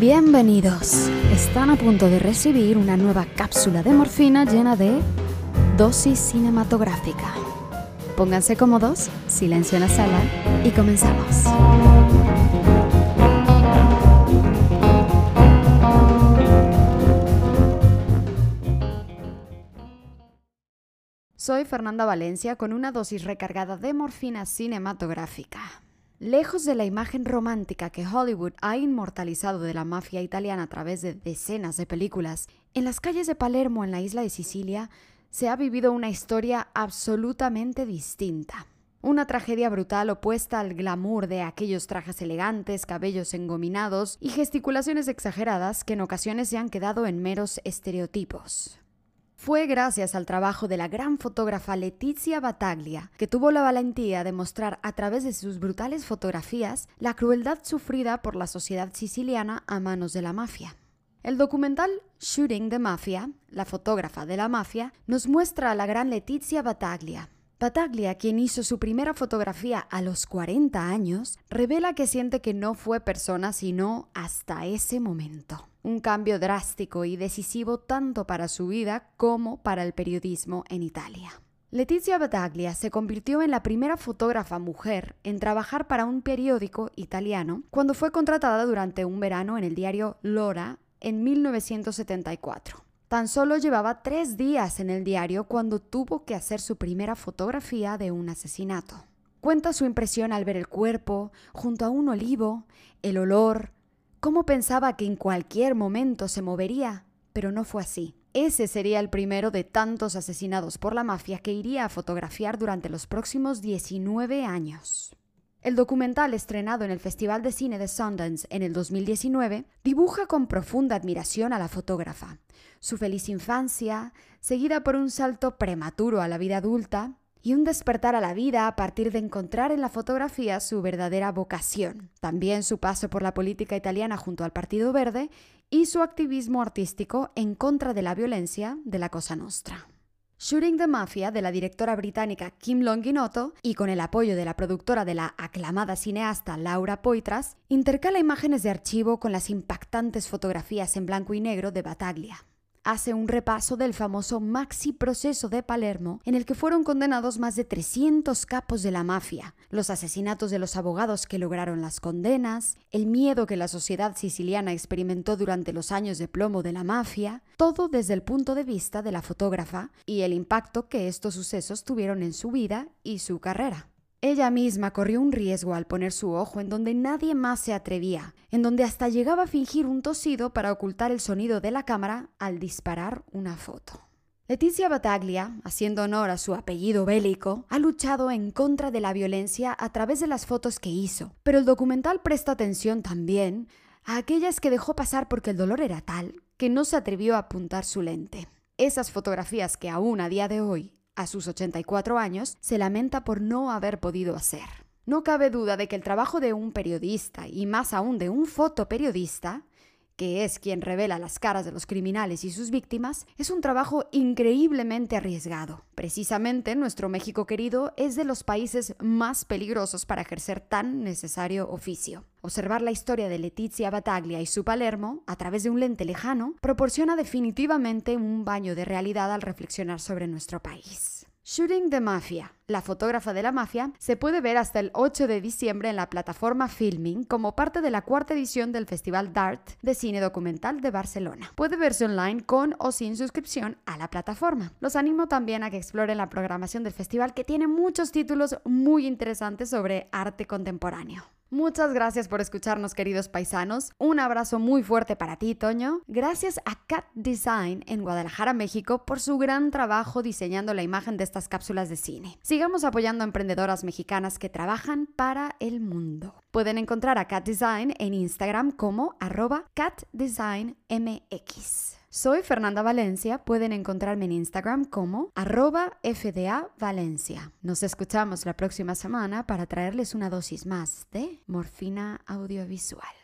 Bienvenidos. Están a punto de recibir una nueva cápsula de morfina llena de dosis cinematográfica. Pónganse cómodos, silencio en la sala y comenzamos. Soy Fernanda Valencia con una dosis recargada de morfina cinematográfica. Lejos de la imagen romántica que Hollywood ha inmortalizado de la mafia italiana a través de decenas de películas, en las calles de Palermo, en la isla de Sicilia, se ha vivido una historia absolutamente distinta. Una tragedia brutal opuesta al glamour de aquellos trajes elegantes, cabellos engominados y gesticulaciones exageradas que en ocasiones se han quedado en meros estereotipos. Fue gracias al trabajo de la gran fotógrafa Letizia Battaglia que tuvo la valentía de mostrar a través de sus brutales fotografías la crueldad sufrida por la sociedad siciliana a manos de la mafia. El documental Shooting the Mafia, la fotógrafa de la mafia, nos muestra a la gran Letizia Battaglia. Battaglia, quien hizo su primera fotografía a los 40 años, revela que siente que no fue persona sino hasta ese momento un cambio drástico y decisivo tanto para su vida como para el periodismo en Italia. Letizia Battaglia se convirtió en la primera fotógrafa mujer en trabajar para un periódico italiano cuando fue contratada durante un verano en el diario Lora en 1974. Tan solo llevaba tres días en el diario cuando tuvo que hacer su primera fotografía de un asesinato. Cuenta su impresión al ver el cuerpo junto a un olivo, el olor, cómo pensaba que en cualquier momento se movería, pero no fue así. Ese sería el primero de tantos asesinados por la mafia que iría a fotografiar durante los próximos 19 años. El documental estrenado en el Festival de Cine de Sundance en el 2019 dibuja con profunda admiración a la fotógrafa, su feliz infancia, seguida por un salto prematuro a la vida adulta, y un despertar a la vida a partir de encontrar en la fotografía su verdadera vocación. También su paso por la política italiana junto al Partido Verde y su activismo artístico en contra de la violencia de la Cosa Nostra. Shooting the Mafia de la directora británica Kim Longinotto y con el apoyo de la productora de la aclamada cineasta Laura Poitras, intercala imágenes de archivo con las impactantes fotografías en blanco y negro de Battaglia hace un repaso del famoso Maxi Proceso de Palermo, en el que fueron condenados más de 300 capos de la mafia, los asesinatos de los abogados que lograron las condenas, el miedo que la sociedad siciliana experimentó durante los años de plomo de la mafia, todo desde el punto de vista de la fotógrafa y el impacto que estos sucesos tuvieron en su vida y su carrera. Ella misma corrió un riesgo al poner su ojo en donde nadie más se atrevía, en donde hasta llegaba a fingir un tosido para ocultar el sonido de la cámara al disparar una foto. Leticia Battaglia, haciendo honor a su apellido bélico, ha luchado en contra de la violencia a través de las fotos que hizo, pero el documental presta atención también a aquellas que dejó pasar porque el dolor era tal que no se atrevió a apuntar su lente. Esas fotografías que aún a día de hoy a sus 84 años, se lamenta por no haber podido hacer. No cabe duda de que el trabajo de un periodista, y más aún de un fotoperiodista, que es quien revela las caras de los criminales y sus víctimas, es un trabajo increíblemente arriesgado. Precisamente nuestro México querido es de los países más peligrosos para ejercer tan necesario oficio. Observar la historia de Letizia Battaglia y su Palermo a través de un lente lejano proporciona definitivamente un baño de realidad al reflexionar sobre nuestro país. Shooting the Mafia, la fotógrafa de la mafia, se puede ver hasta el 8 de diciembre en la plataforma Filming como parte de la cuarta edición del Festival DART de Cine Documental de Barcelona. Puede verse online con o sin suscripción a la plataforma. Los animo también a que exploren la programación del festival que tiene muchos títulos muy interesantes sobre arte contemporáneo. Muchas gracias por escucharnos, queridos paisanos. Un abrazo muy fuerte para ti, Toño. Gracias a Cat Design en Guadalajara, México, por su gran trabajo diseñando la imagen de estas cápsulas de cine. Sigamos apoyando a emprendedoras mexicanas que trabajan para el mundo. Pueden encontrar a Cat Design en Instagram como arroba catdesignmx. Soy Fernanda Valencia, pueden encontrarme en Instagram como arroba FDA Valencia. Nos escuchamos la próxima semana para traerles una dosis más de morfina audiovisual.